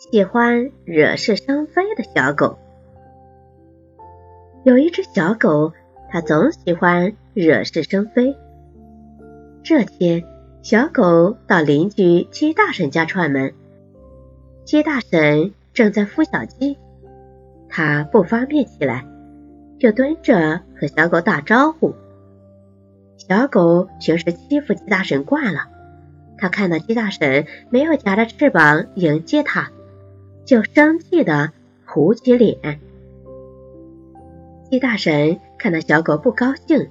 喜欢惹是生非的小狗。有一只小狗，它总喜欢惹是生非。这天，小狗到邻居鸡大婶家串门，鸡大婶正在孵小鸡，它不方便起来，就蹲着和小狗打招呼。小狗平时欺负鸡大婶惯了，它看到鸡大婶没有夹着翅膀迎接它。就生气的糊起脸。鸡大婶看到小狗不高兴，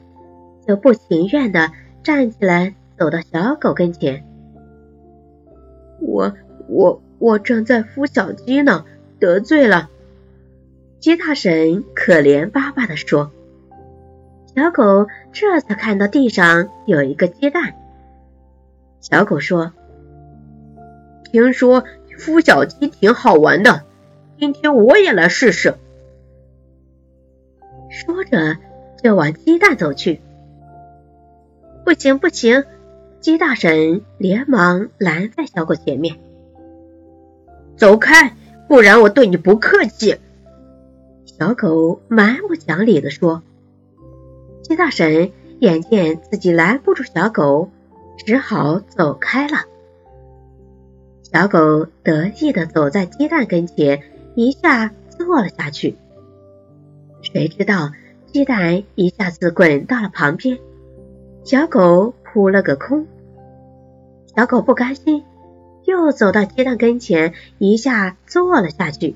就不情愿的站起来，走到小狗跟前。我我我正在孵小鸡呢，得罪了。鸡大婶可怜巴巴的说。小狗这才看到地上有一个鸡蛋。小狗说：“听说。”孵小鸡挺好玩的，今天我也来试试。说着就往鸡蛋走去。不行不行！鸡大婶连忙拦在小狗前面。走开，不然我对你不客气！小狗蛮不讲理的说。鸡大婶眼见自己拦不住小狗，只好走开了。小狗得意的走在鸡蛋跟前，一下坐了下去。谁知道鸡蛋一下子滚到了旁边，小狗扑了个空。小狗不甘心，又走到鸡蛋跟前，一下坐了下去。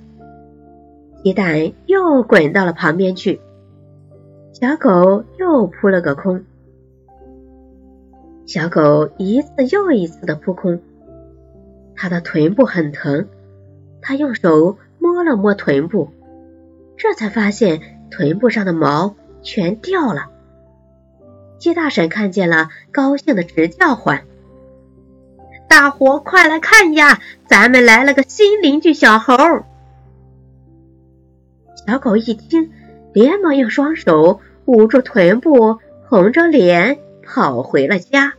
鸡蛋又滚到了旁边去，小狗又扑了个空。小狗一次又一次的扑空。他的臀部很疼，他用手摸了摸臀部，这才发现臀部上的毛全掉了。鸡大婶看见了，高兴的直叫唤：“大伙快来看呀，咱们来了个新邻居小猴！”小狗一听，连忙用双手捂住臀部，红着脸跑回了家。